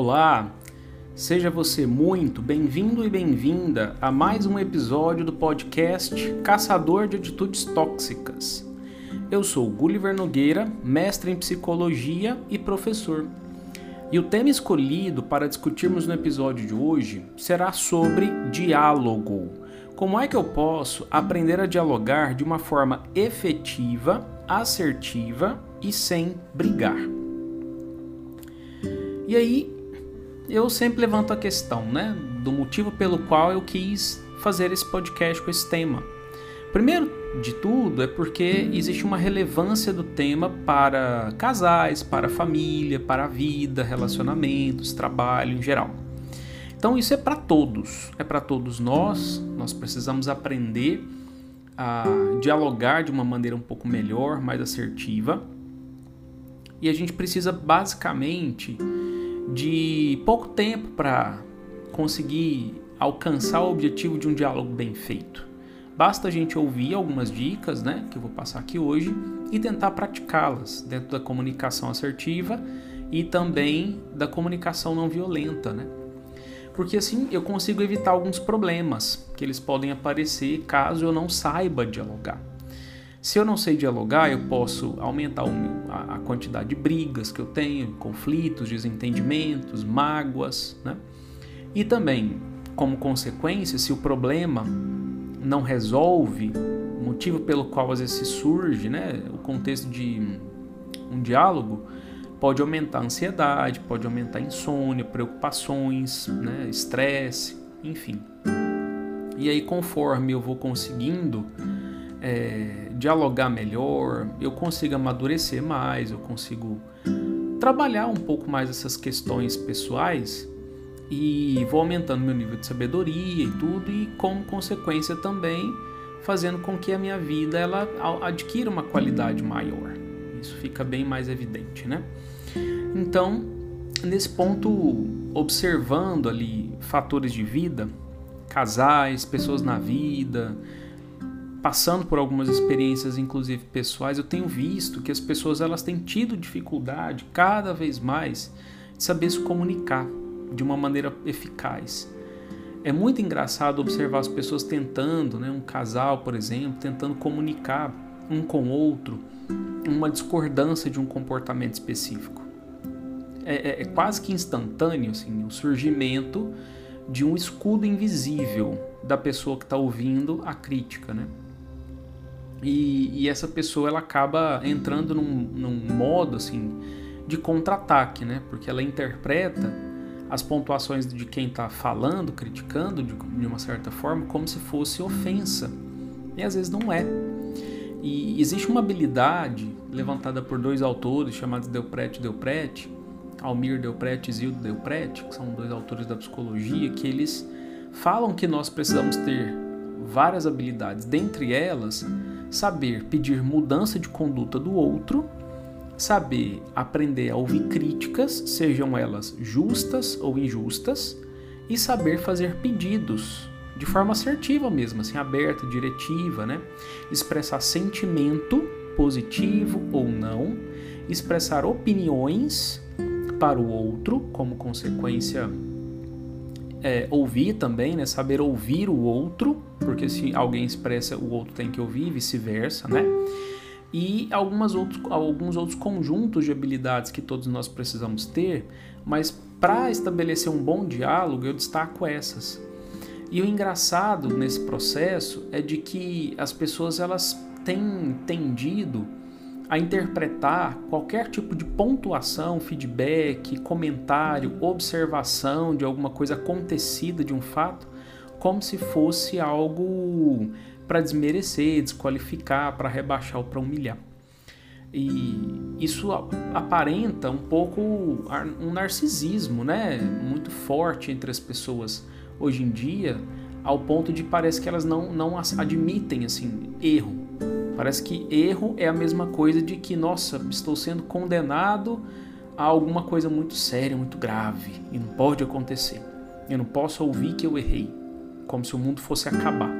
Olá, seja você muito bem-vindo e bem-vinda a mais um episódio do podcast Caçador de Atitudes Tóxicas. Eu sou Gulliver Nogueira, mestre em psicologia e professor. E o tema escolhido para discutirmos no episódio de hoje será sobre diálogo. Como é que eu posso aprender a dialogar de uma forma efetiva, assertiva e sem brigar? E aí, eu sempre levanto a questão, né, do motivo pelo qual eu quis fazer esse podcast com esse tema. Primeiro de tudo é porque existe uma relevância do tema para casais, para família, para a vida, relacionamentos, trabalho em geral. Então isso é para todos, é para todos nós. Nós precisamos aprender a dialogar de uma maneira um pouco melhor, mais assertiva. E a gente precisa basicamente de pouco tempo para conseguir alcançar o objetivo de um diálogo bem feito. Basta a gente ouvir algumas dicas, né, que eu vou passar aqui hoje, e tentar praticá-las dentro da comunicação assertiva e também da comunicação não violenta, né? Porque assim eu consigo evitar alguns problemas que eles podem aparecer caso eu não saiba dialogar. Se eu não sei dialogar, eu posso aumentar meu, a, a, quantidade de brigas que eu tenho, conflitos, desentendimentos, mágoas, né? E também, como consequência, se o problema não resolve, motivo pelo qual às vezes se surge, né, o contexto de um diálogo, pode aumentar a ansiedade, pode aumentar a insônia, preocupações, né, estresse, enfim. E aí, conforme eu vou conseguindo é, dialogar melhor, eu consigo amadurecer mais, eu consigo trabalhar um pouco mais essas questões pessoais e vou aumentando meu nível de sabedoria e tudo e como consequência também fazendo com que a minha vida ela adquira uma qualidade maior. Isso fica bem mais evidente, né? Então, nesse ponto, observando ali fatores de vida, casais, pessoas na vida, passando por algumas experiências, inclusive pessoais, eu tenho visto que as pessoas elas têm tido dificuldade cada vez mais de saber se comunicar de uma maneira eficaz. É muito engraçado observar as pessoas tentando, né, um casal, por exemplo, tentando comunicar um com o outro uma discordância de um comportamento específico. É, é, é quase que instantâneo assim, o surgimento de um escudo invisível da pessoa que está ouvindo a crítica, né? E, e, essa pessoa ela acaba entrando num, num modo assim de contra-ataque, né? Porque ela interpreta as pontuações de quem está falando, criticando de, de, uma certa forma, como se fosse ofensa. E às vezes não é. E existe uma habilidade levantada por dois autores chamados Delprete e Delprete, Almir Delprete e Zildo Delprete, que são dois autores da psicologia, que eles falam que nós precisamos ter várias habilidades, dentre elas saber pedir mudança de conduta do outro, saber aprender a ouvir críticas, sejam elas justas ou injustas, e saber fazer pedidos de forma assertiva mesmo, assim, aberta, diretiva, né? Expressar sentimento positivo ou não, expressar opiniões para o outro, como consequência é, ouvir também, né? Saber ouvir o outro, porque se alguém expressa, o outro tem que ouvir, vice-versa, né? E algumas outros, alguns outros conjuntos de habilidades que todos nós precisamos ter, mas para estabelecer um bom diálogo, eu destaco essas. E o engraçado nesse processo é de que as pessoas elas têm tendido a interpretar qualquer tipo de pontuação, feedback, comentário, observação de alguma coisa acontecida de um fato como se fosse algo para desmerecer, desqualificar, para rebaixar ou para humilhar. E isso aparenta um pouco um narcisismo, né, muito forte entre as pessoas hoje em dia, ao ponto de parece que elas não, não admitem assim erro. Parece que erro é a mesma coisa de que, nossa, estou sendo condenado a alguma coisa muito séria, muito grave e não pode acontecer. Eu não posso ouvir que eu errei, como se o mundo fosse acabar.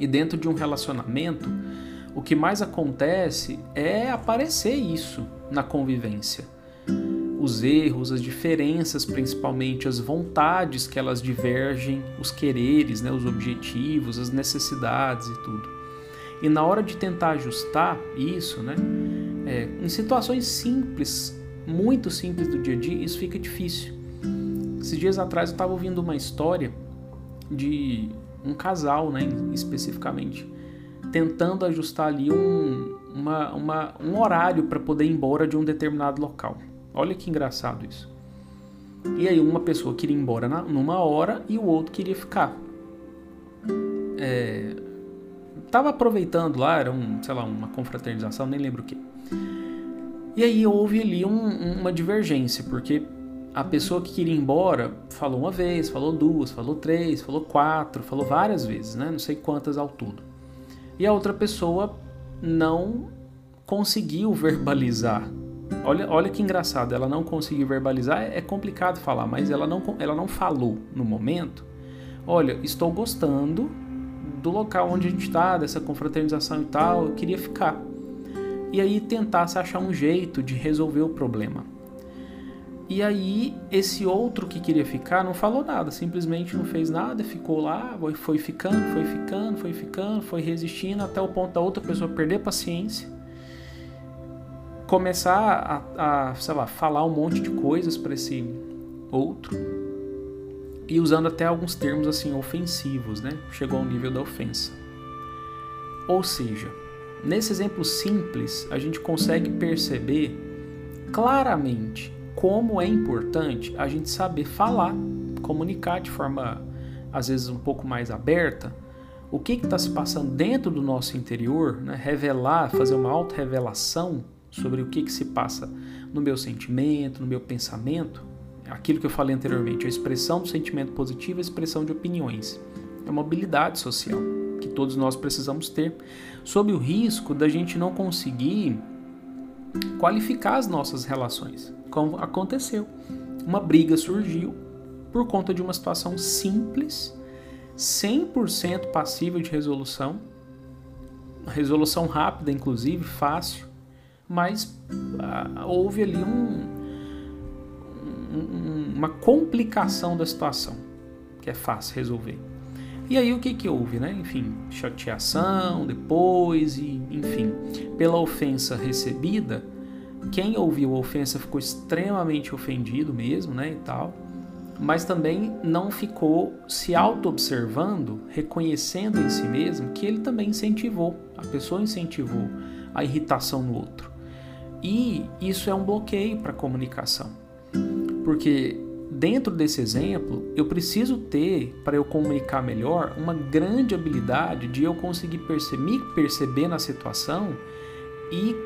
E dentro de um relacionamento, o que mais acontece é aparecer isso na convivência. os erros, as diferenças, principalmente as vontades que elas divergem, os quereres, né, os objetivos, as necessidades e tudo. E na hora de tentar ajustar isso, né, é, em situações simples, muito simples do dia a dia, isso fica difícil. Esses dias atrás eu estava ouvindo uma história de um casal, né, especificamente, tentando ajustar ali um, uma, uma, um horário para poder ir embora de um determinado local. Olha que engraçado isso. E aí uma pessoa queria ir embora na, numa hora e o outro queria ficar. É, tava aproveitando lá, era um, sei lá, uma confraternização, nem lembro o que. E aí houve ali um, uma divergência, porque a pessoa que queria ir embora falou uma vez, falou duas, falou três, falou quatro, falou várias vezes, né? Não sei quantas ao todo. E a outra pessoa não conseguiu verbalizar. Olha, olha que engraçado, ela não conseguiu verbalizar, é complicado falar, mas ela não, ela não falou no momento. Olha, estou gostando do local onde a gente está, dessa confraternização e tal, eu queria ficar. E aí tentasse achar um jeito de resolver o problema. E aí, esse outro que queria ficar não falou nada, simplesmente não fez nada, ficou lá, foi ficando, foi ficando, foi ficando, foi resistindo até o ponto da outra pessoa perder paciência, começar a, a sei lá, falar um monte de coisas para esse outro e usando até alguns termos assim ofensivos, né? Chegou ao nível da ofensa. Ou seja, nesse exemplo simples, a gente consegue perceber claramente como é importante a gente saber falar, comunicar de forma às vezes um pouco mais aberta o que está se passando dentro do nosso interior, né? revelar, fazer uma auto-revelação sobre o que, que se passa no meu sentimento, no meu pensamento, aquilo que eu falei anteriormente, a expressão do sentimento positivo, a expressão de opiniões. É uma habilidade social que todos nós precisamos ter, sob o risco da gente não conseguir qualificar as nossas relações, como aconteceu. Uma briga surgiu por conta de uma situação simples, 100% passível de resolução, resolução rápida, inclusive, fácil, mas ah, houve ali um, um, uma complicação da situação, que é fácil resolver. E aí o que que houve, né? Enfim, chateação depois e, enfim, pela ofensa recebida, quem ouviu a ofensa ficou extremamente ofendido mesmo, né, e tal. Mas também não ficou se auto-observando, reconhecendo em si mesmo que ele também incentivou, a pessoa incentivou a irritação no outro. E isso é um bloqueio para a comunicação. Porque dentro desse exemplo, eu preciso ter, para eu comunicar melhor, uma grande habilidade de eu conseguir perceber, me perceber na situação e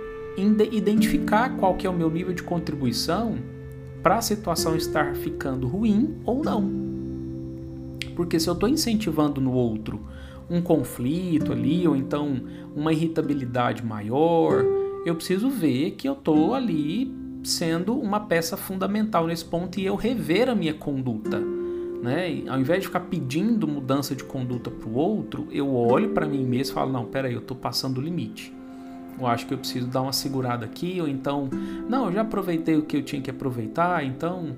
identificar qual que é o meu nível de contribuição para a situação estar ficando ruim ou não. Porque se eu estou incentivando no outro um conflito ali, ou então uma irritabilidade maior, eu preciso ver que eu estou ali sendo uma peça fundamental nesse ponto e eu rever a minha conduta. Né? Ao invés de ficar pedindo mudança de conduta para o outro, eu olho para mim mesmo e falo: não, peraí, eu estou passando o limite. Eu acho que eu preciso dar uma segurada aqui, ou então, não, eu já aproveitei o que eu tinha que aproveitar, então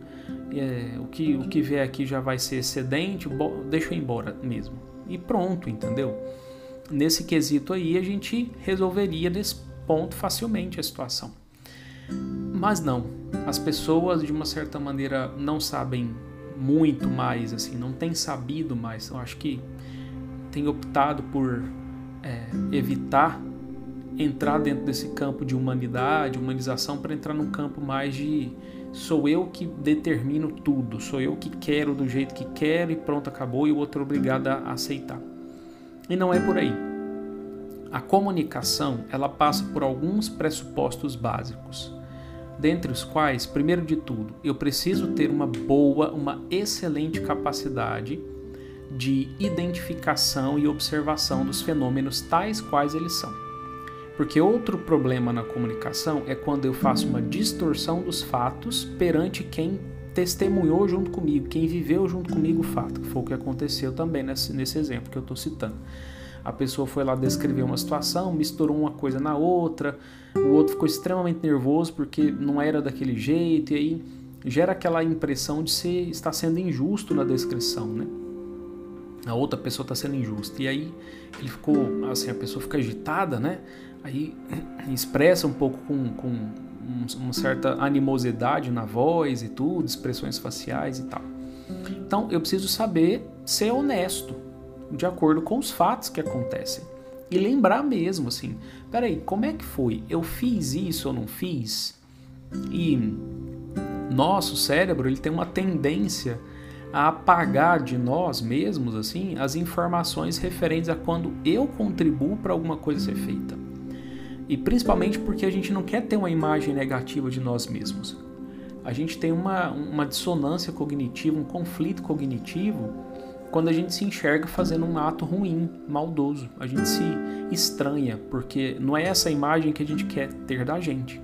é, o, que, o que vier aqui já vai ser excedente, deixa eu ir embora mesmo. E pronto, entendeu? Nesse quesito aí, a gente resolveria nesse ponto facilmente a situação. Mas não, as pessoas de uma certa maneira não sabem muito mais, assim, não têm sabido mais. Eu acho que têm optado por é, evitar entrar dentro desse campo de humanidade, humanização, para entrar num campo mais de sou eu que determino tudo, sou eu que quero do jeito que quero e pronto, acabou, e o outro é obrigado a aceitar. E não é por aí. A comunicação, ela passa por alguns pressupostos básicos, dentre os quais, primeiro de tudo, eu preciso ter uma boa, uma excelente capacidade de identificação e observação dos fenômenos tais quais eles são. Porque outro problema na comunicação é quando eu faço uma distorção dos fatos perante quem testemunhou junto comigo, quem viveu junto comigo o fato, que foi o que aconteceu também nesse, nesse exemplo que eu estou citando. A pessoa foi lá descrever uma situação, misturou uma coisa na outra, o outro ficou extremamente nervoso porque não era daquele jeito, e aí gera aquela impressão de ser estar sendo injusto na descrição, né? A outra pessoa está sendo injusta. E aí ele ficou, assim, a pessoa fica agitada, né? Aí expressa um pouco com, com uma certa animosidade na voz e tudo, expressões faciais e tal. Então eu preciso saber ser honesto, de acordo com os fatos que acontecem. E lembrar mesmo, assim, peraí, como é que foi? Eu fiz isso ou não fiz? E nosso cérebro ele tem uma tendência a apagar de nós mesmos assim as informações referentes a quando eu contribuo para alguma coisa ser feita. E principalmente porque a gente não quer ter uma imagem negativa de nós mesmos. A gente tem uma, uma dissonância cognitiva, um conflito cognitivo quando a gente se enxerga fazendo um ato ruim, maldoso. A gente se estranha, porque não é essa imagem que a gente quer ter da gente.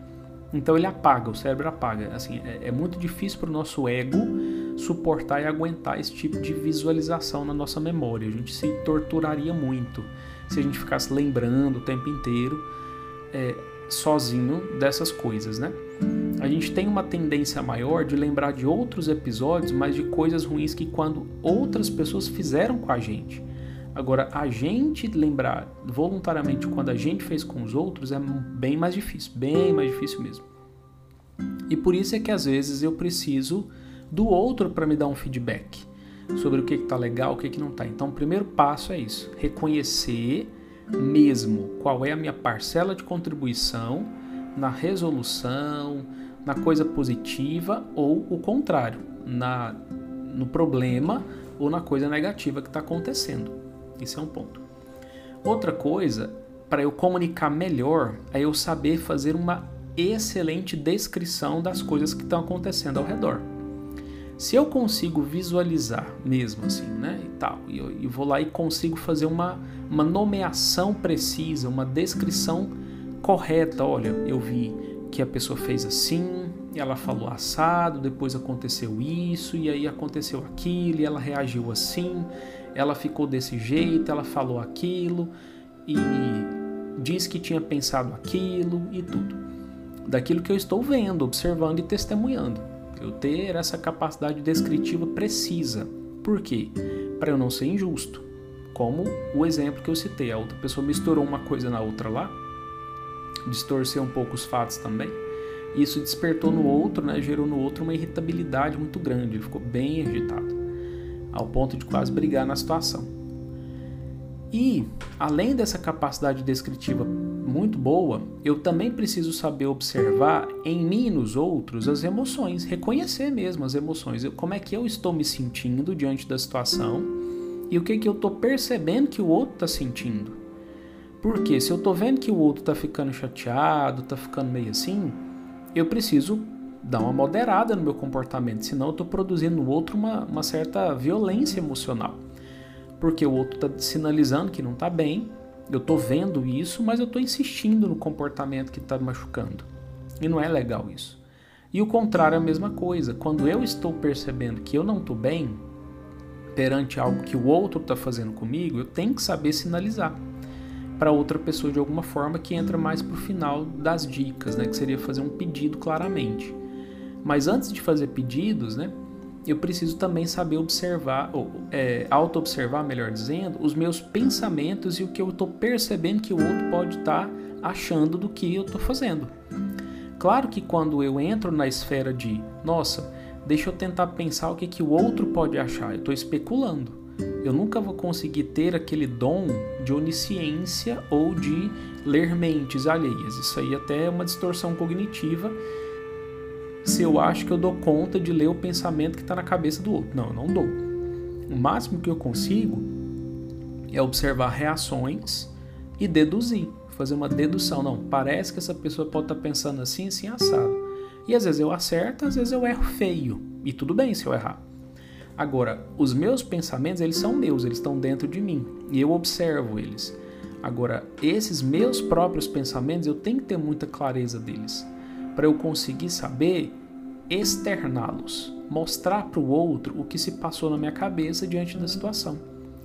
Então ele apaga, o cérebro apaga. Assim, é, é muito difícil para o nosso ego suportar e aguentar esse tipo de visualização na nossa memória. A gente se torturaria muito se a gente ficasse lembrando o tempo inteiro é, sozinho dessas coisas, né? A gente tem uma tendência maior de lembrar de outros episódios, mas de coisas ruins que quando outras pessoas fizeram com a gente. Agora, a gente lembrar voluntariamente quando a gente fez com os outros é bem mais difícil, bem mais difícil mesmo. E por isso é que às vezes eu preciso do outro para me dar um feedback sobre o que está legal, o que, que não está. Então, o primeiro passo é isso: reconhecer mesmo qual é a minha parcela de contribuição na resolução, na coisa positiva ou o contrário, na, no problema ou na coisa negativa que está acontecendo. Esse é um ponto. Outra coisa, para eu comunicar melhor, é eu saber fazer uma excelente descrição das coisas que estão acontecendo ao redor. Se eu consigo visualizar mesmo assim, né, e tal, e eu, eu vou lá e consigo fazer uma, uma nomeação precisa, uma descrição correta, olha, eu vi que a pessoa fez assim, ela falou assado, depois aconteceu isso, e aí aconteceu aquilo, e ela reagiu assim, ela ficou desse jeito, ela falou aquilo, e diz que tinha pensado aquilo e tudo. Daquilo que eu estou vendo, observando e testemunhando eu ter essa capacidade descritiva precisa. Por quê? Para eu não ser injusto. Como o exemplo que eu citei, a outra pessoa misturou uma coisa na outra lá, distorceu um pouco os fatos também. Isso despertou no outro, né, gerou no outro uma irritabilidade muito grande, ele ficou bem agitado, ao ponto de quase brigar na situação. E, além dessa capacidade descritiva muito boa, eu também preciso saber observar em mim e nos outros as emoções, reconhecer mesmo as emoções, como é que eu estou me sentindo diante da situação e o que, que eu estou percebendo que o outro está sentindo. Porque se eu estou vendo que o outro está ficando chateado, está ficando meio assim, eu preciso dar uma moderada no meu comportamento, senão eu estou produzindo no outro uma, uma certa violência emocional porque o outro está sinalizando que não está bem, eu estou vendo isso, mas eu estou insistindo no comportamento que está machucando. E não é legal isso. E o contrário é a mesma coisa. Quando eu estou percebendo que eu não estou bem perante algo que o outro está fazendo comigo, eu tenho que saber sinalizar para outra pessoa de alguma forma que entra mais para o final das dicas, né? Que seria fazer um pedido claramente. Mas antes de fazer pedidos, né? Eu preciso também saber observar, ou é, auto-observar, melhor dizendo, os meus pensamentos e o que eu estou percebendo que o outro pode estar tá achando do que eu estou fazendo. Claro que quando eu entro na esfera de, nossa, deixa eu tentar pensar o que, que o outro pode achar, eu estou especulando. Eu nunca vou conseguir ter aquele dom de onisciência ou de ler mentes alheias. Isso aí até é uma distorção cognitiva se eu acho que eu dou conta de ler o pensamento que está na cabeça do outro. Não, eu não dou. O máximo que eu consigo é observar reações e deduzir, fazer uma dedução. Não, parece que essa pessoa pode estar tá pensando assim, assim, assado. E às vezes eu acerto, às vezes eu erro feio. E tudo bem se eu errar. Agora, os meus pensamentos, eles são meus, eles estão dentro de mim. E eu observo eles. Agora, esses meus próprios pensamentos, eu tenho que ter muita clareza deles para eu conseguir saber externá-los, mostrar para o outro o que se passou na minha cabeça diante da situação,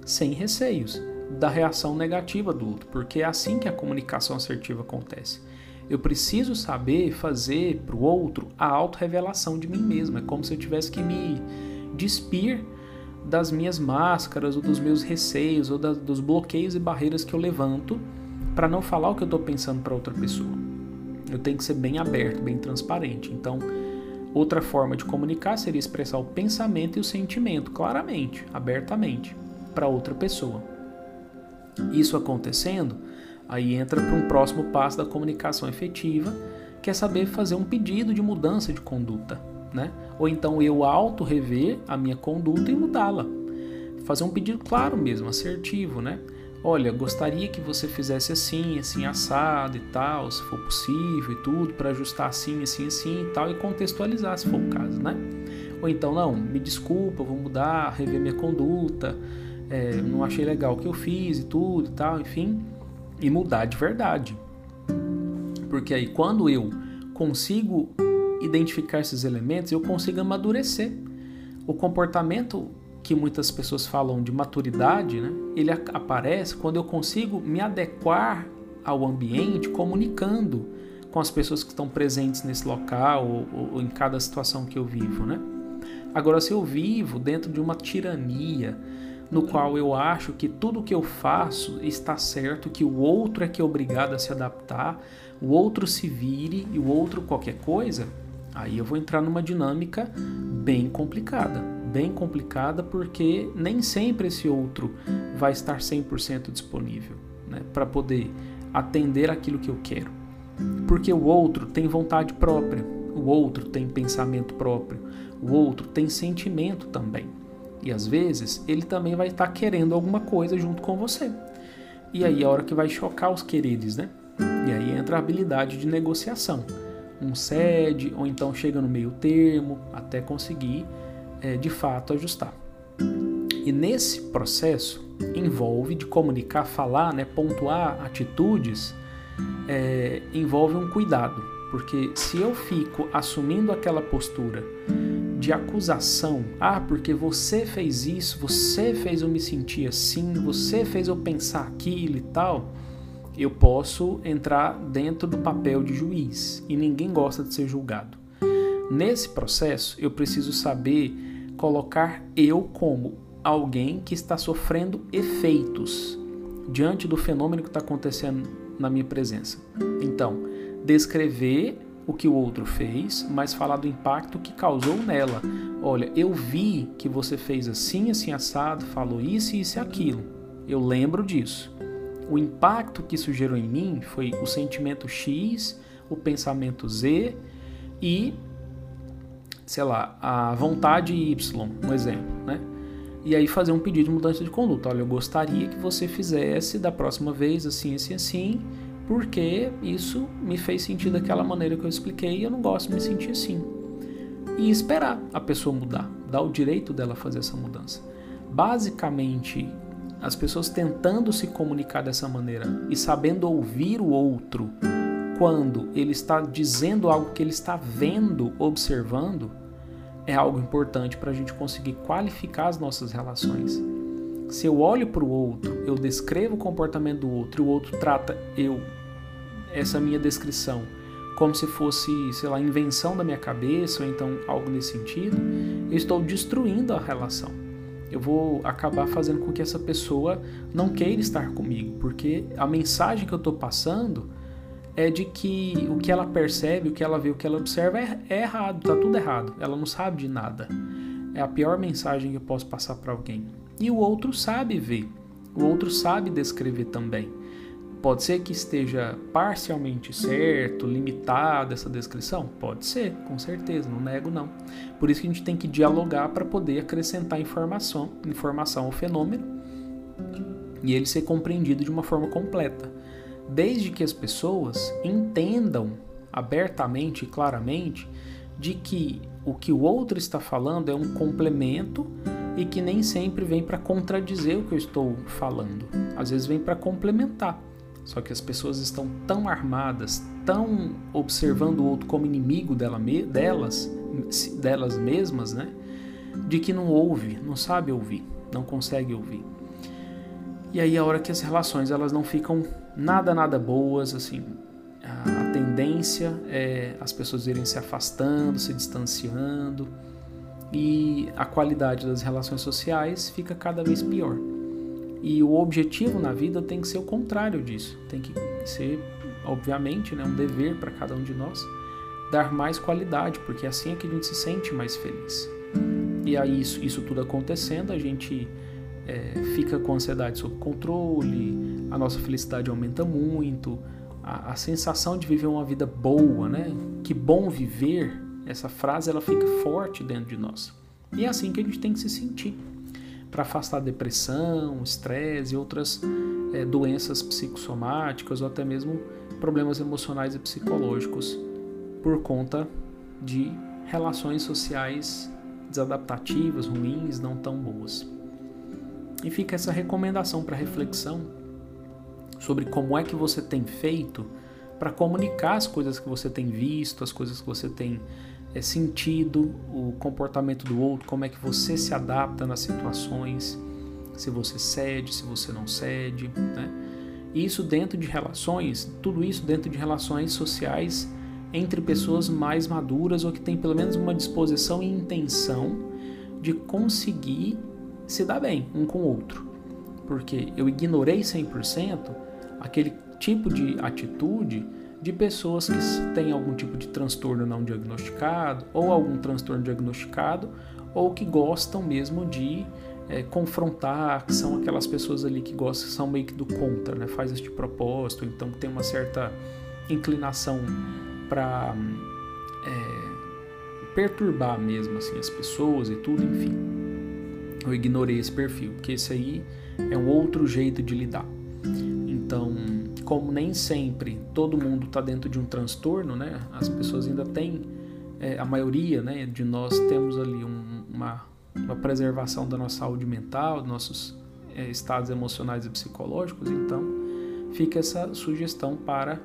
sem receios da reação negativa do outro, porque é assim que a comunicação assertiva acontece. Eu preciso saber fazer para o outro a autorrevelação de mim mesmo. É como se eu tivesse que me despir das minhas máscaras, ou dos meus receios, ou da, dos bloqueios e barreiras que eu levanto para não falar o que eu estou pensando para outra pessoa. Eu tenho que ser bem aberto, bem transparente. Então, outra forma de comunicar seria expressar o pensamento e o sentimento claramente, abertamente, para outra pessoa. Isso acontecendo, aí entra para um próximo passo da comunicação efetiva, que é saber fazer um pedido de mudança de conduta né? Ou então eu auto rever a minha conduta e mudá-la. Fazer um pedido claro mesmo, assertivo, né? Olha, gostaria que você fizesse assim, assim assado e tal, se for possível e tudo, para ajustar assim, assim, assim e tal, e contextualizar se for o caso, né? Ou então, não, me desculpa, vou mudar, rever minha conduta, é, não achei legal o que eu fiz e tudo e tal, enfim, e mudar de verdade. Porque aí, quando eu consigo identificar esses elementos, eu consigo amadurecer. O comportamento que muitas pessoas falam de maturidade, né, ele aparece quando eu consigo me adequar ao ambiente comunicando com as pessoas que estão presentes nesse local ou, ou, em cada situação que eu vivo, né? Agora, se eu vivo dentro de uma tirania, no qual eu acho que tudo que eu faço está certo, que o outro é que é obrigado a se adaptar, o outro se vire e o outro qualquer coisa, Aí eu vou entrar numa dinâmica bem complicada. Bem complicada porque nem sempre esse outro vai estar 100% disponível né, para poder atender aquilo que eu quero. Porque o outro tem vontade própria, o outro tem pensamento próprio, o outro tem sentimento também. E às vezes ele também vai estar querendo alguma coisa junto com você. E aí é a hora que vai chocar os quereres, né? E aí entra a habilidade de negociação um cede ou então chega no meio termo até conseguir é, de fato ajustar. E nesse processo envolve de comunicar, falar, né, pontuar atitudes, é, envolve um cuidado, porque se eu fico assumindo aquela postura de acusação, ah, porque você fez isso, você fez eu me sentir assim, você fez eu pensar aquilo e tal, eu posso entrar dentro do papel de juiz e ninguém gosta de ser julgado. Nesse processo, eu preciso saber colocar eu como alguém que está sofrendo efeitos diante do fenômeno que está acontecendo na minha presença. Então, descrever o que o outro fez, mas falar do impacto que causou nela. Olha, eu vi que você fez assim, assim, assado, falou isso, isso e aquilo. Eu lembro disso o impacto que isso gerou em mim foi o sentimento X, o pensamento Z e, sei lá, a vontade Y, um exemplo, né? E aí fazer um pedido de mudança de conduta. Olha, eu gostaria que você fizesse da próxima vez assim, assim, assim, porque isso me fez sentir daquela maneira que eu expliquei e eu não gosto de me sentir assim. E esperar a pessoa mudar, dar o direito dela fazer essa mudança. Basicamente, as pessoas tentando se comunicar dessa maneira e sabendo ouvir o outro quando ele está dizendo algo que ele está vendo, observando, é algo importante para a gente conseguir qualificar as nossas relações. Se eu olho para o outro, eu descrevo o comportamento do outro e o outro trata eu, essa minha descrição, como se fosse, sei lá, invenção da minha cabeça ou então algo nesse sentido, eu estou destruindo a relação eu vou acabar fazendo com que essa pessoa não queira estar comigo, porque a mensagem que eu estou passando é de que o que ela percebe, o que ela vê, o que ela observa é, é errado, tá tudo errado. Ela não sabe de nada. É a pior mensagem que eu posso passar para alguém. E o outro sabe ver, o outro sabe descrever também. Pode ser que esteja parcialmente certo, limitada essa descrição? Pode ser, com certeza, não nego não. Por isso que a gente tem que dialogar para poder acrescentar informação, informação ao fenômeno e ele ser compreendido de uma forma completa. Desde que as pessoas entendam abertamente e claramente de que o que o outro está falando é um complemento e que nem sempre vem para contradizer o que eu estou falando. Às vezes vem para complementar. Só que as pessoas estão tão armadas, tão observando o outro como inimigo dela, delas, delas mesmas, né? De que não ouve, não sabe ouvir, não consegue ouvir. E aí a hora que as relações elas não ficam nada nada boas, assim, a tendência é as pessoas irem se afastando, se distanciando e a qualidade das relações sociais fica cada vez pior. E o objetivo na vida tem que ser o contrário disso. Tem que ser, obviamente, né, um dever para cada um de nós dar mais qualidade, porque assim é que a gente se sente mais feliz. E aí, isso, isso tudo acontecendo, a gente é, fica com a ansiedade sob controle, a nossa felicidade aumenta muito, a, a, sensação de viver uma vida boa, né? Que bom viver, essa frase ela fica forte dentro de nós. E é assim que a gente tem que se sentir para afastar depressão, estresse e outras é, doenças psicossomáticas ou até mesmo problemas emocionais e psicológicos por conta de relações sociais desadaptativas, ruins, não tão boas. E fica essa recomendação para reflexão sobre como é que você tem feito para comunicar as coisas que você tem visto, as coisas que você tem é, sentido, o comportamento do outro, como é que você se adapta nas situações, se você cede, se você não cede, né? Isso dentro de relações, tudo isso dentro de relações sociais entre pessoas mais maduras ou que têm pelo menos uma disposição e intenção de conseguir se dar bem um com o outro. Porque eu ignorei 100% aquele tipo de atitude de pessoas que têm algum tipo de transtorno não diagnosticado, ou algum transtorno diagnosticado, ou que gostam mesmo de é, confrontar, que são aquelas pessoas ali que gostam, são meio que do contra, né? faz este propósito, então tem uma certa inclinação para é, perturbar mesmo assim as pessoas e tudo, enfim. Eu ignorei esse perfil, porque esse aí é um outro jeito de lidar. Então, como nem sempre todo mundo está dentro de um transtorno, né? As pessoas ainda têm, é, a maioria, né, de nós temos ali um, uma, uma preservação da nossa saúde mental, dos nossos é, estados emocionais e psicológicos. Então, fica essa sugestão para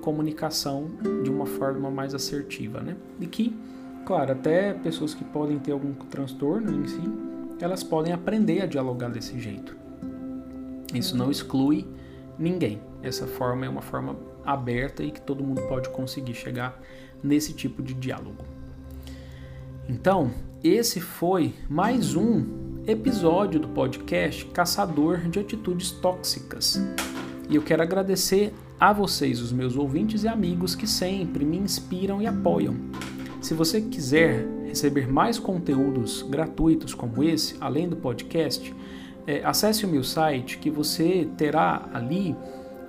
comunicação de uma forma mais assertiva, né? E que, claro, até pessoas que podem ter algum transtorno em si, elas podem aprender a dialogar desse jeito. Isso não exclui ninguém. Essa forma é uma forma aberta e que todo mundo pode conseguir chegar nesse tipo de diálogo. Então, esse foi mais um episódio do podcast Caçador de Atitudes Tóxicas. E eu quero agradecer a vocês, os meus ouvintes e amigos que sempre me inspiram e apoiam. Se você quiser receber mais conteúdos gratuitos como esse, além do podcast, é, acesse o meu site que você terá ali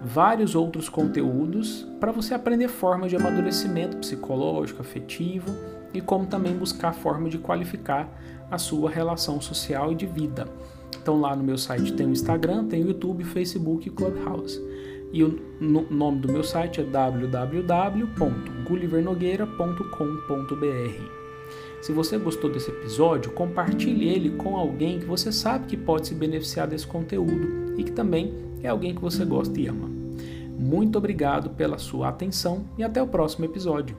vários outros conteúdos para você aprender formas de amadurecimento psicológico, afetivo e como também buscar forma de qualificar a sua relação social e de vida. Então lá no meu site tem o Instagram, tem o YouTube, Facebook e Clubhouse. E o nome do meu site é www.gullivernogueira.com.br. Se você gostou desse episódio, compartilhe ele com alguém que você sabe que pode se beneficiar desse conteúdo e que também é alguém que você gosta e ama. Muito obrigado pela sua atenção e até o próximo episódio.